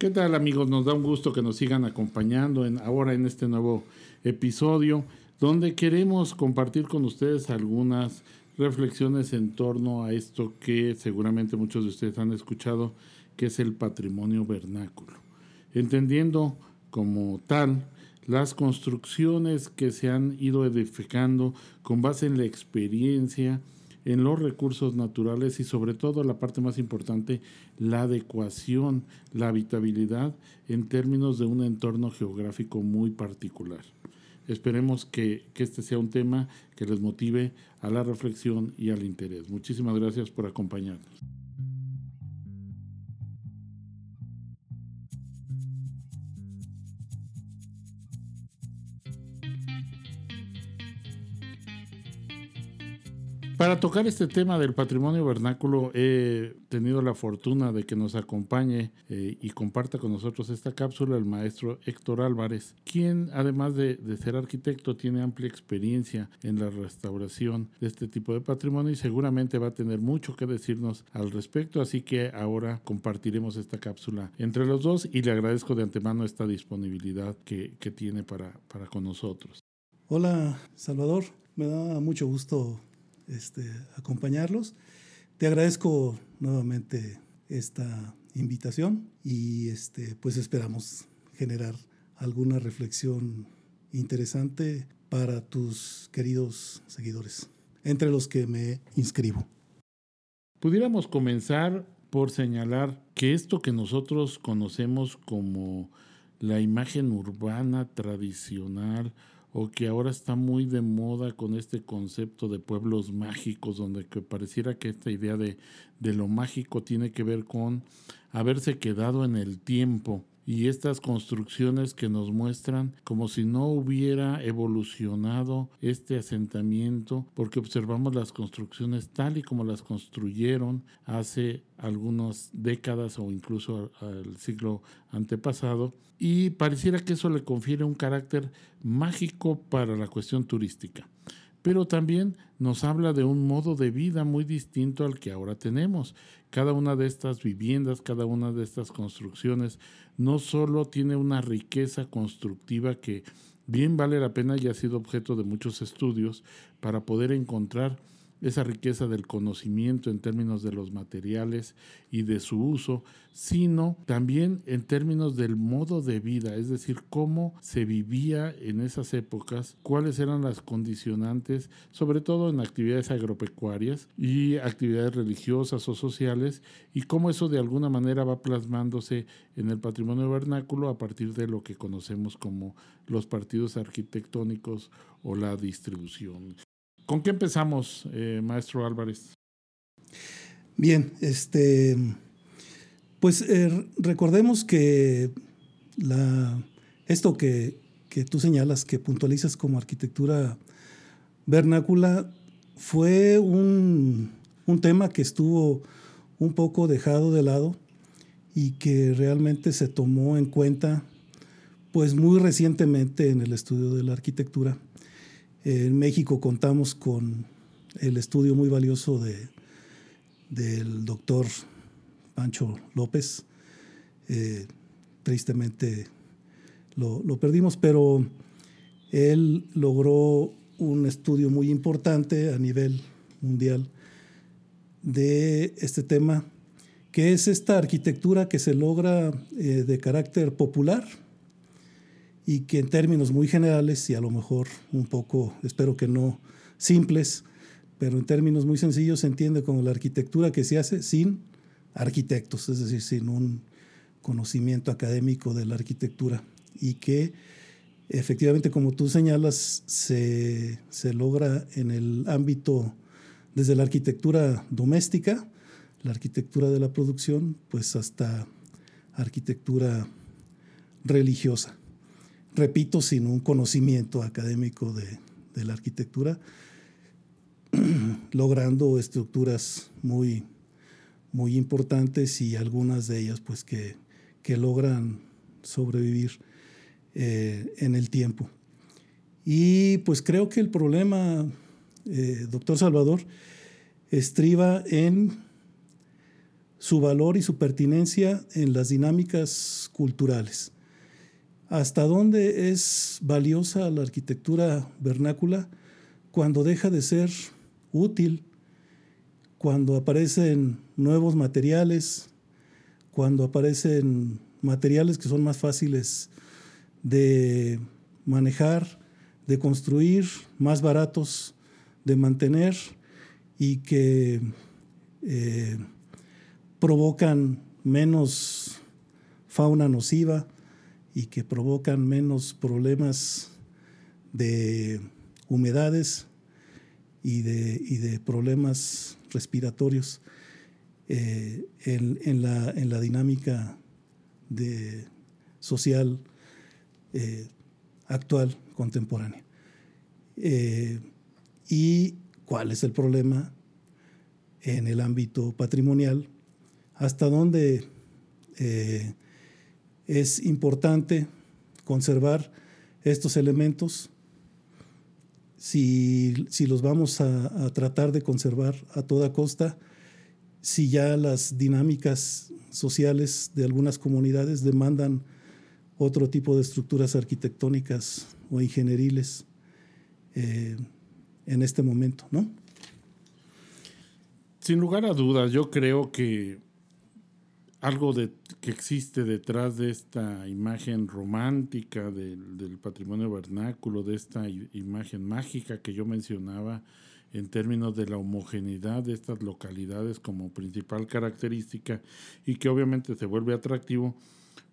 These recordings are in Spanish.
¿Qué tal amigos? Nos da un gusto que nos sigan acompañando en, ahora en este nuevo episodio donde queremos compartir con ustedes algunas reflexiones en torno a esto que seguramente muchos de ustedes han escuchado, que es el patrimonio vernáculo. Entendiendo como tal las construcciones que se han ido edificando con base en la experiencia, en los recursos naturales y sobre todo la parte más importante, la adecuación, la habitabilidad en términos de un entorno geográfico muy particular. Esperemos que, que, este sea un tema que les motive a la reflexión y al interés. Muchísimas gracias por acompañarnos. Para tocar este tema del patrimonio vernáculo, he tenido la fortuna de que nos acompañe eh, y comparta con nosotros esta cápsula el maestro Héctor Álvarez, quien además de, ser arquitecto tiene amplia experiencia en la restauración de este tipo de patrimonio y seguramente va a tener mucho que decirnos al respecto, así que ahora compartiremos esta cápsula entre los dos y le agradezco de antemano esta disponibilidad que, que tiene para, para con nosotros. Hola Salvador, me da mucho gusto este, acompañarlos. Te agradezco nuevamente esta invitación y este, pues esperamos generar alguna reflexión interesante para tus queridos seguidores, entre los que me inscribo. Pudiéramos comenzar por señalar que esto que nosotros conocemos como la imagen urbana tradicional o que ahora está muy de moda con este concepto de pueblos mágicos, donde que pareciera que esta idea de, de lo mágico tiene que ver con haberse quedado en el tiempo y estas construcciones que nos muestran como si no hubiera evolucionado este asentamiento, porque observamos las construcciones tal y como las construyeron hace algunas décadas o incluso al siglo antepasado, y pareciera que eso le confiere un carácter mágico para la cuestión turística pero también nos habla de un modo de vida muy distinto al que ahora tenemos. Cada una de estas viviendas, cada una de estas construcciones, no solo tiene una riqueza constructiva que bien vale la pena y ha sido objeto de muchos estudios para poder encontrar esa riqueza del conocimiento en términos de los materiales y de su uso, sino también en términos del modo de vida, es decir, cómo se vivía en esas épocas, cuáles eran las condicionantes, sobre todo en actividades agropecuarias y actividades religiosas o sociales, y cómo eso de alguna manera va plasmándose en el patrimonio vernáculo a partir de lo que conocemos como los partidos arquitectónicos o la distribución. ¿Con qué empezamos, eh, maestro Álvarez? Bien, este, pues eh, recordemos que esto que, que, tú señalas, que puntualizas como arquitectura vernácula, fue un, un tema que estuvo un poco dejado de lado y que realmente se tomó en cuenta pues muy recientemente en el estudio de la arquitectura en México contamos con el estudio muy valioso de, del doctor Pancho López. Eh, tristemente lo, lo, perdimos, pero él logró un estudio muy importante a nivel mundial de este tema, que es esta arquitectura que se logra eh, de carácter popular, y que en términos muy generales y a lo mejor un poco, espero que no simples, pero en términos muy sencillos se entiende como la arquitectura que se hace sin arquitectos, es decir, sin un conocimiento académico de la arquitectura y que efectivamente, como tú señalas, se, se logra en el ámbito desde la arquitectura doméstica, la arquitectura de la producción, pues hasta arquitectura religiosa repito, sin un conocimiento académico de, la arquitectura, logrando estructuras muy, muy importantes y algunas de ellas pues que, logran sobrevivir eh, en el tiempo. Y pues creo que el problema, eh, doctor Salvador, estriba en su valor y su pertinencia en las dinámicas culturales. ¿Hasta dónde es valiosa la arquitectura vernácula? Cuando deja de ser útil, cuando aparecen nuevos materiales, cuando aparecen materiales que son más fáciles de manejar, de construir, más baratos de mantener y que eh, provocan menos fauna nociva y que provocan menos problemas de humedades y de, problemas respiratorios eh, en, la, dinámica de, social eh, actual, contemporánea. Eh, ¿Y cuál es el problema en el ámbito patrimonial? ¿Hasta dónde es importante conservar estos elementos si, los vamos a, tratar de conservar a toda costa, si ya las dinámicas sociales de algunas comunidades demandan otro tipo de estructuras arquitectónicas o ingenieriles eh, en este momento, ¿no? Sin lugar a dudas, yo creo que algo de, que existe detrás de esta imagen romántica del, patrimonio vernáculo, de esta imagen mágica que yo mencionaba en términos de la homogeneidad de estas localidades como principal característica y que obviamente se vuelve atractivo,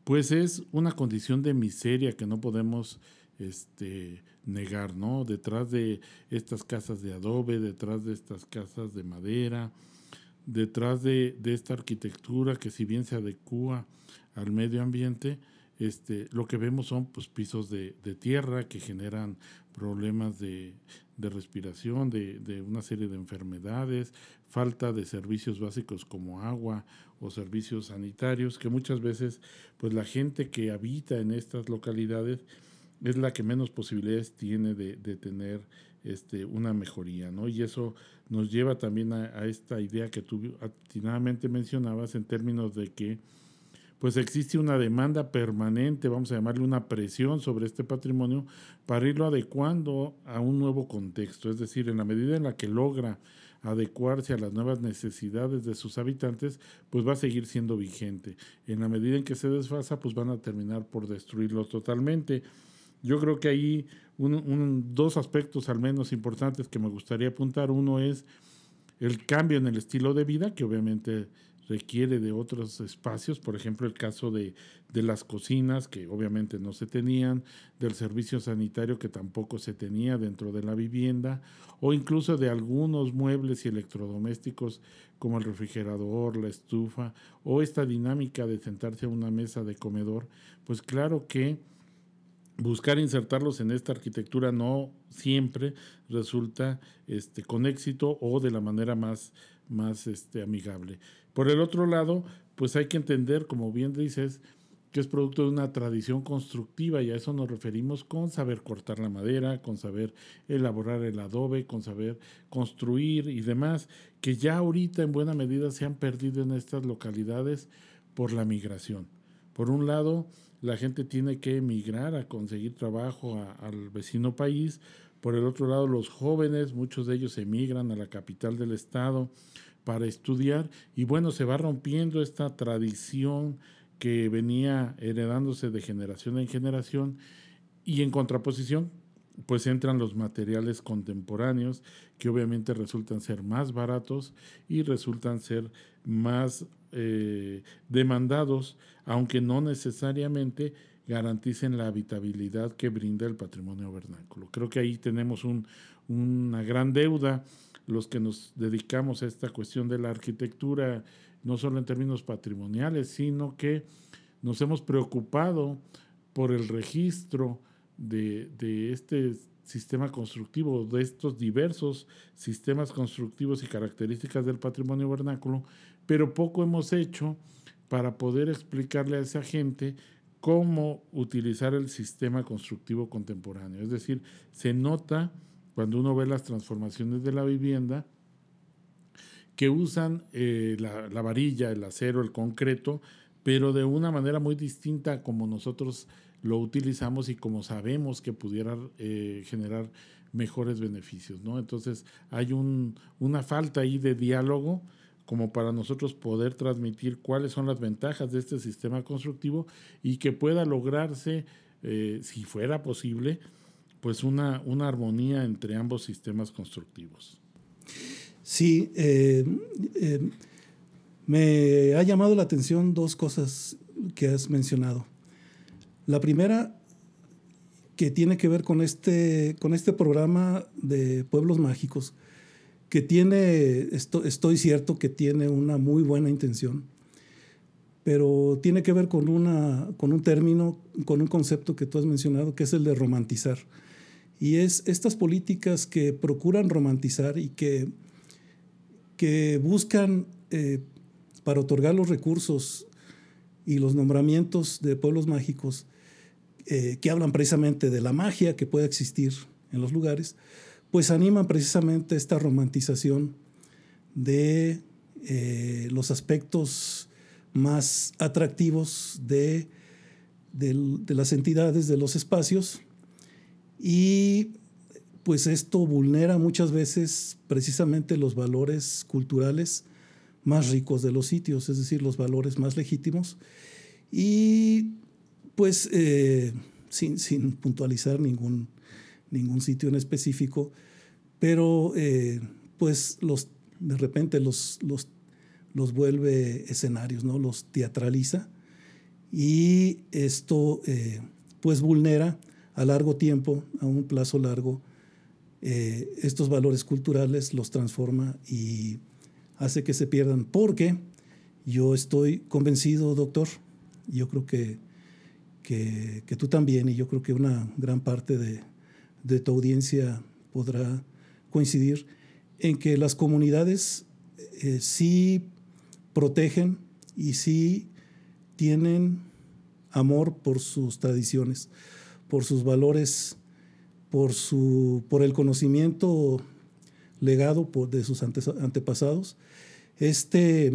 pues es una condición de miseria que no podemos este, negar, ¿no? Detrás de estas casas de adobe, detrás de estas casas de madera, detrás de, esta arquitectura que si bien se adecua al medio ambiente, este, lo que vemos son pues, pisos de, tierra que generan problemas de, respiración, de, una serie de enfermedades, falta de servicios básicos como agua o servicios sanitarios, que muchas veces pues, la gente que habita en estas localidades es la que menos posibilidades tiene de, tener este, una mejoría, ¿no? Y eso nos lleva también a, esta idea que tú atinadamente mencionabas en términos de que pues existe una demanda permanente, vamos a llamarle una presión sobre este patrimonio para irlo adecuando a un nuevo contexto, es decir, en la medida en la que logra adecuarse a las nuevas necesidades de sus habitantes, pues va a seguir siendo vigente. En la medida en que se desfasa, pues van a terminar por destruirlo totalmente. Yo creo que hay un, dos aspectos al menos importantes que me gustaría apuntar. Uno es el cambio en el estilo de vida, que obviamente requiere de otros espacios, por ejemplo el caso de, de, las cocinas, que obviamente no se tenían, del servicio sanitario que tampoco se tenía dentro de la vivienda, o incluso de algunos muebles y electrodomésticos como el refrigerador, la estufa, o esta dinámica de sentarse a una mesa de comedor, pues claro que buscar insertarlos en esta arquitectura no siempre resulta este, con éxito o de la manera más, más este, amigable. Por el otro lado, pues hay que entender, como bien dices, que es producto de una tradición constructiva y a eso nos referimos con saber cortar la madera, con saber elaborar el adobe, con saber construir y demás, que ya ahorita en buena medida se han perdido en estas localidades por la migración. Por un lado, la gente tiene que emigrar a conseguir trabajo al vecino país. Por el otro lado, los jóvenes, muchos de ellos emigran a la capital del estado para estudiar y bueno, se va rompiendo esta tradición que venía heredándose de generación en generación y en contraposición pues entran los materiales contemporáneos que obviamente resultan ser más baratos y resultan ser más eh, demandados, aunque no necesariamente garanticen la habitabilidad que brinda el patrimonio vernáculo. Creo que ahí tenemos una gran deuda los que nos dedicamos a esta cuestión de la arquitectura, no solo en términos patrimoniales, sino que nos hemos preocupado por el registro de, de este sistema constructivo, de estos diversos sistemas constructivos y características del patrimonio vernáculo, pero poco hemos hecho para poder explicarle a esa gente cómo utilizar el sistema constructivo contemporáneo. Es decir, se nota cuando uno ve las transformaciones de la vivienda que usan eh, la, varilla, el acero, el concreto, pero de una manera muy distinta como nosotros lo utilizamos y como sabemos que pudiera eh, generar mejores beneficios, ¿no? Entonces hay una falta ahí de diálogo como para nosotros poder transmitir cuáles son las ventajas de este sistema constructivo y que pueda lograrse, eh, si fuera posible, pues una, armonía entre ambos sistemas constructivos. Sí, eh, me ha llamado la atención dos cosas que has mencionado. La primera, que tiene que ver con este, con este programa de pueblos mágicos, que tiene, estoy cierto que tiene una muy buena intención, pero tiene que ver con, una, con un término, con un concepto que tú has mencionado, que es el de romantizar. Y es estas políticas que procuran romantizar y que que buscan eh, para otorgar los recursos y los nombramientos de pueblos mágicos eh, que hablan precisamente de la magia que puede existir en los lugares, pues animan precisamente esta romantización de eh, los aspectos más atractivos de, de, las entidades, de los espacios, y pues esto vulnera muchas veces precisamente los valores culturales más ricos de los sitios, es decir, los valores más legítimos. Y pues eh, sin, puntualizar ningún, ningún sitio en específico, pero eh, pues los, de repente los, los, los vuelve escenarios, ¿no? los teatraliza y esto eh, pues vulnera a largo tiempo, a un plazo largo, estos valores culturales los transforma y hace que se pierdan. Porque yo estoy convencido, doctor, yo creo que, que, tú también, y yo creo que una gran parte de, de tu audiencia podrá coincidir en que las comunidades eh, sí protegen y sí tienen amor por sus tradiciones, por sus valores por, su, por el conocimiento legado de sus antepasados, este,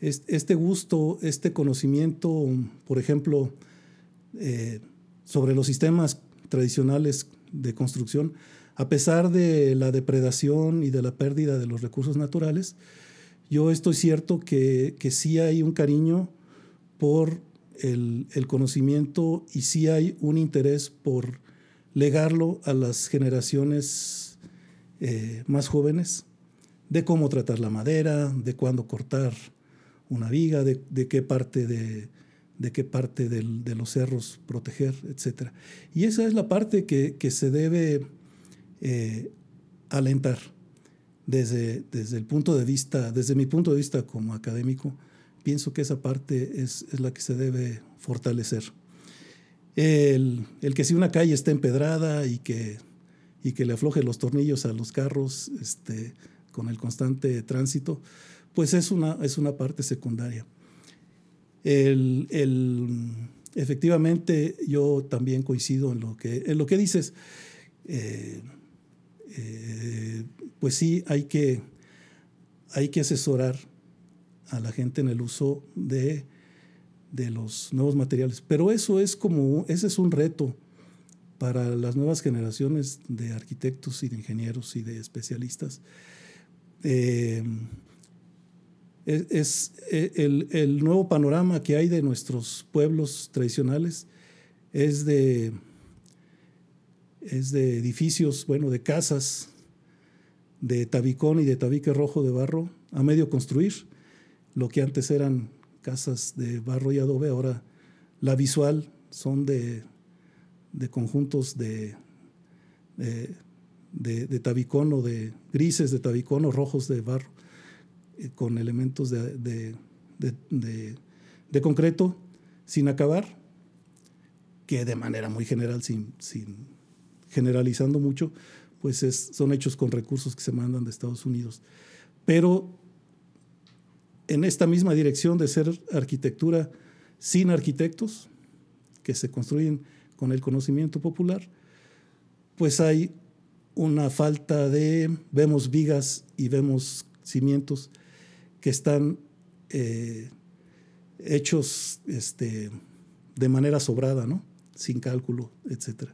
este gusto, este conocimiento, por ejemplo, eh, sobre los sistemas tradicionales de construcción, a pesar de la depredación y de la pérdida de los recursos naturales, yo estoy cierto que, que sí hay un cariño por el, el, conocimiento y sí hay un interés por legarlo a las generaciones eh, más jóvenes de cómo tratar la madera, de cuándo cortar una viga, de, qué parte de, de qué parte de los cerros proteger, etc. Y esa es la parte que, se debe eh, alentar desde, desde el punto de vista, desde mi punto de vista como académico, pienso que esa parte es, la que se debe fortalecer el, que si una calle está empedrada y que, y que le afloje los tornillos a los carros este, con el constante tránsito, pues es una, es una parte secundaria. El, efectivamente, yo también coincido en lo que, en lo que dices. Eh, eh, pues sí, hay que, hay que asesorar a la gente en el uso de de los nuevos materiales. Pero eso es como, ese es un reto para las nuevas generaciones de arquitectos y de ingenieros y de especialistas. Eh, es, e, el, nuevo panorama que hay de nuestros pueblos tradicionales es de, es de edificios, bueno, de casas de tabicón y de tabique rojo de barro a medio construir, lo que antes eran casas de barro y adobe, ahora la visual son de, conjuntos de, de, tabicón o de grises de tabicón o rojos de barro, eh, con elementos de, concreto sin acabar, que de manera muy general, sin, sin generalizando mucho, pues son hechos con recursos que se mandan de Estados Unidos. Pero en esta misma dirección de ser arquitectura sin arquitectos, que se construyen con el conocimiento popular, pues hay una falta de, vemos vigas y vemos cimientos que están eh, hechos este, de manera sobrada, ¿no? sin cálculo, etc.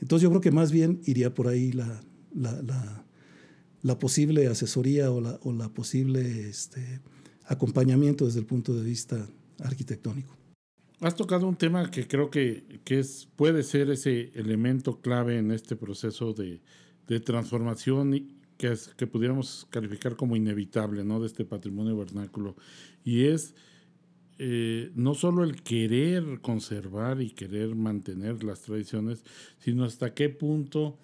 Entonces yo creo que más bien iría por ahí la, la, posible asesoría o la, o la posible este, acompañamiento desde el punto de vista arquitectónico. Has tocado un tema que creo que, que es, puede ser ese elemento clave en este proceso de, de transformación que, es, que pudiéramos calificar como inevitable ¿no? de este patrimonio vernáculo. Y es eh, no solo el querer conservar y querer mantener las tradiciones, sino hasta qué punto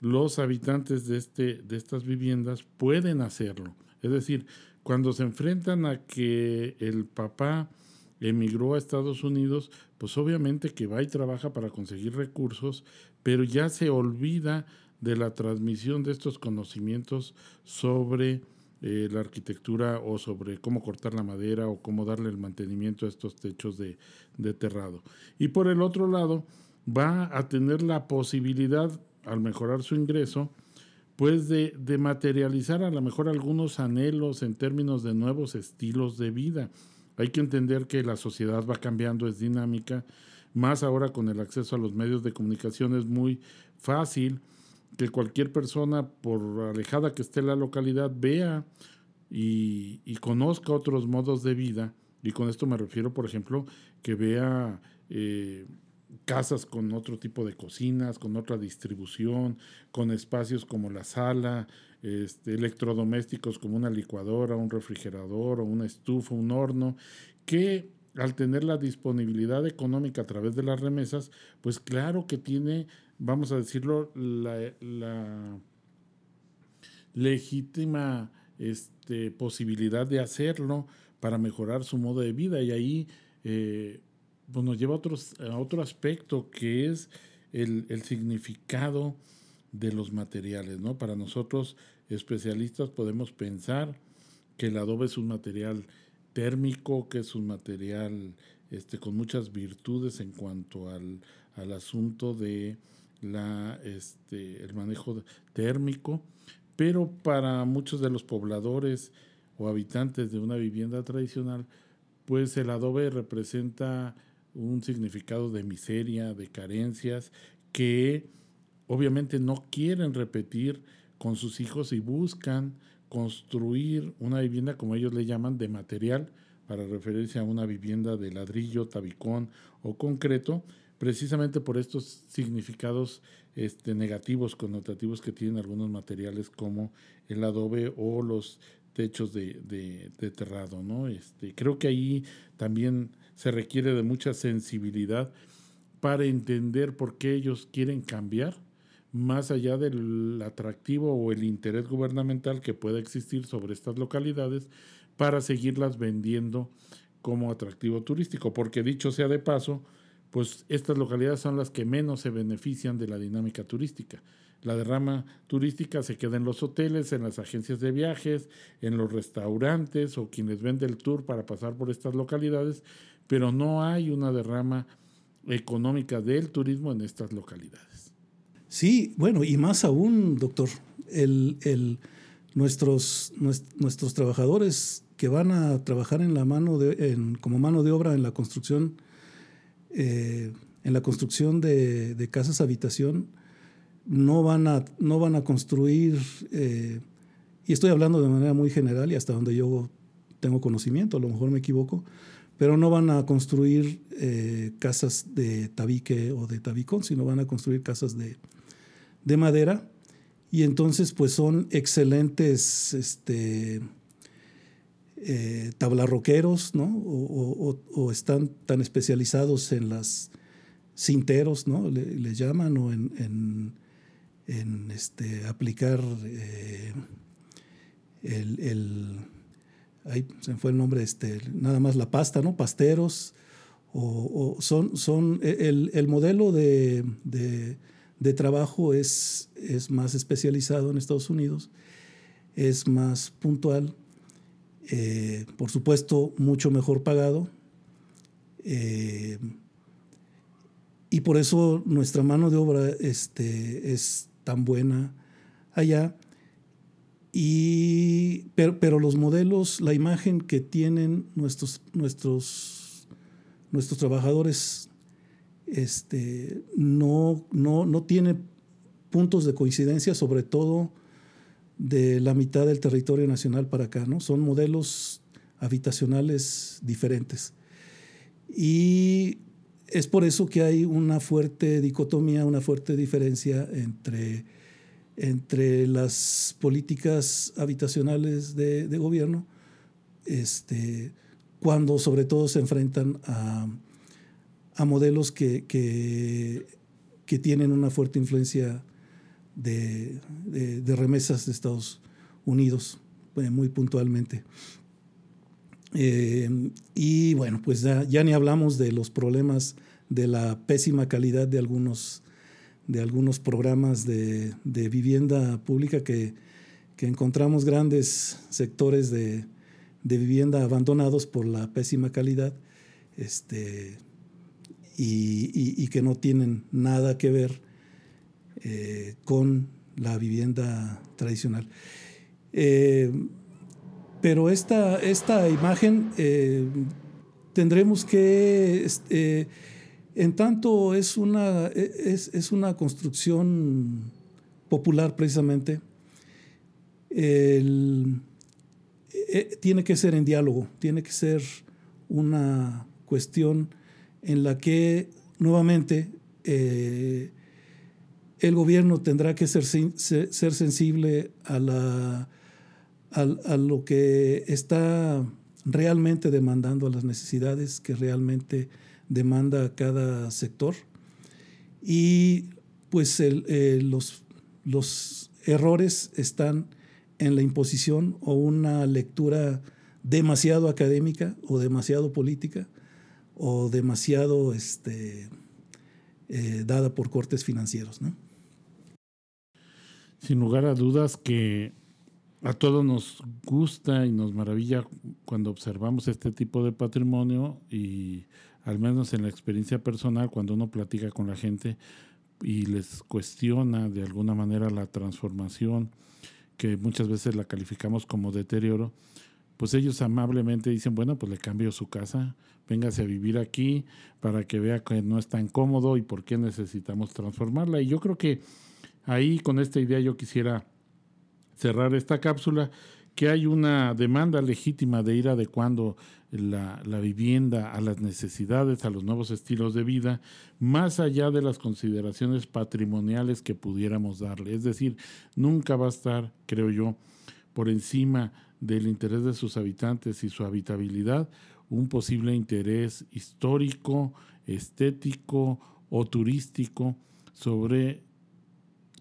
los habitantes de, este, de estas viviendas pueden hacerlo. Es decir, cuando se enfrentan a que el papá emigró a Estados Unidos, pues obviamente que va y trabaja para conseguir recursos, pero ya se olvida de la transmisión de estos conocimientos sobre eh, la arquitectura o sobre cómo cortar la madera o cómo darle el mantenimiento a estos techos de, de terrado. Y por el otro lado, va a tener la posibilidad, al mejorar su ingreso, pues de, de materializar a lo mejor algunos anhelos en términos de nuevos estilos de vida. Hay que entender que la sociedad va cambiando, es dinámica, más ahora con el acceso a los medios de comunicación es muy fácil que cualquier persona, por alejada que esté la localidad, vea y, conozca otros modos de vida. Y con esto me refiero, por ejemplo, que vea eh, casas con otro tipo de cocinas, con otra distribución, con espacios como la sala, este, electrodomésticos como una licuadora, un refrigerador o una estufa, un horno, que al tener la disponibilidad económica a través de las remesas, pues claro que tiene, vamos a decirlo, la, legítima este, posibilidad de hacerlo para mejorar su modo de vida. Y ahí eh, pues nos lleva a, otro aspecto que es el, el significado de los materiales. ¿no? Para nosotros especialistas podemos pensar que el adobe es un material térmico, que es un material este, con muchas virtudes en cuanto al, asunto de la, este, el manejo térmico, pero para muchos de los pobladores o habitantes de una vivienda tradicional, pues el adobe representa un significado de miseria, de carencias, que obviamente no quieren repetir con sus hijos y buscan construir una vivienda, como ellos le llaman, de material, para referirse a una vivienda de ladrillo, tabicón o concreto, precisamente por estos significados este, negativos, connotativos que tienen algunos materiales como el adobe o los techos de, de, terrado. ¿no? Este, creo que ahí también se requiere de mucha sensibilidad para entender por qué ellos quieren cambiar más allá del atractivo o el interés gubernamental que pueda existir sobre estas localidades para seguirlas vendiendo como atractivo turístico, porque dicho sea de paso, pues estas localidades son las que menos se benefician de la dinámica turística. La derrama turística se queda en los hoteles, en las agencias de viajes, en los restaurantes o quienes venden el tour para pasar por estas localidades, pero no hay una derrama económica del turismo en estas localidades. Sí, bueno, y más aún, doctor, el, nuestros, nuestros trabajadores que van a trabajar en la mano de, como mano de obra en la construcción, eh, en la construcción de, casas habitación, no van a, no van a construir, eh, y estoy hablando de manera muy general y hasta donde yo tengo conocimiento, a lo mejor me equivoco, pero no van a construir eh, casas de tabique o de tabicón, sino van a construir casas de, de madera. Y entonces pues son excelentes este, eh, tablarroqueros, ¿no? O, están tan especializados en las cinteros, ¿no? Le, llaman, o en, este, aplicar eh, el, ahí se me fue el nombre, este, nada más la pasta, ¿no? Pasteros, o, son, son e, el, modelo de de trabajo es, es más especializado en Estados Unidos, es más puntual, eh, por supuesto mucho mejor pagado. Eh, y por eso nuestra mano de obra este, es tan buena allá. y, pero, los modelos, la imagen que tienen nuestros, nuestros, nuestros trabajadores este, no, no, no tiene puntos de coincidencia, sobre todo de la mitad del territorio nacional para acá, ¿no? Son modelos habitacionales diferentes. Y es por eso que hay una fuerte dicotomía, una fuerte diferencia entre entre las políticas habitacionales de, gobierno, este, cuando sobre todo se enfrentan a, modelos que, que, tienen una fuerte influencia de, remesas de Estados Unidos, eh, muy puntualmente. Eh, y bueno, pues ya, ni hablamos de los problemas de la pésima calidad de algunos de algunos programas de, vivienda pública que, encontramos grandes sectores de, vivienda abandonados por la pésima calidad este, y, que no tienen nada que ver eh, con la vivienda tradicional. Eh, pero esta, esta imagen eh, tendremos que este, en tanto es una, es, una construcción popular precisamente, eh, tiene que ser en diálogo, tiene que ser una cuestión en la que nuevamente el gobierno tendrá que ser, ser, sensible a, la, a, lo que está realmente demandando a las necesidades que realmente demanda cada sector. Y pues eh, los, los errores están en la imposición o una lectura demasiado académica o demasiado política o demasiado este, eh, dada por cortes financieros. Sin lugar a dudas que a todos nos gusta y nos maravilla cuando observamos este tipo de patrimonio y al menos en la experiencia personal, cuando uno platica con la gente y les cuestiona de alguna manera la transformación, que muchas veces la calificamos como deterioro, pues ellos amablemente dicen, bueno, pues le cambio su casa, véngase a vivir aquí para que vea que no es tan cómodo y por qué necesitamos transformarla. Y yo creo que ahí con esta idea yo quisiera cerrar esta cápsula que hay una demanda legítima de ir adecuando la, vivienda a las necesidades, a los nuevos estilos de vida, más allá de las consideraciones patrimoniales que pudiéramos darle. Es decir, nunca va a estar, creo yo, por encima del interés de sus habitantes y su habitabilidad, un posible interés histórico, estético o turístico sobre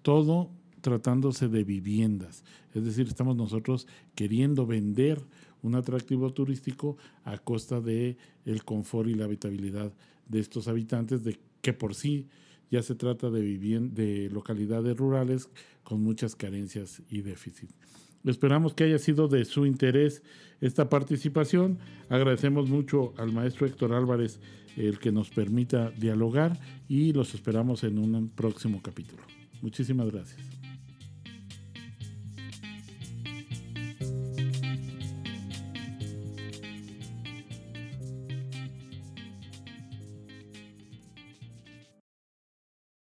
todo tratándose de viviendas. Es decir, estamos nosotros queriendo vender un atractivo turístico a costa de el confort y la habitabilidad de estos habitantes, de que por sí ya se trata de, de localidades rurales con muchas carencias y déficit. Esperamos que haya sido de su interés esta participación. Agradecemos mucho al maestro Héctor Álvarez el que nos permita dialogar y los esperamos en un próximo capítulo. Muchísimas gracias.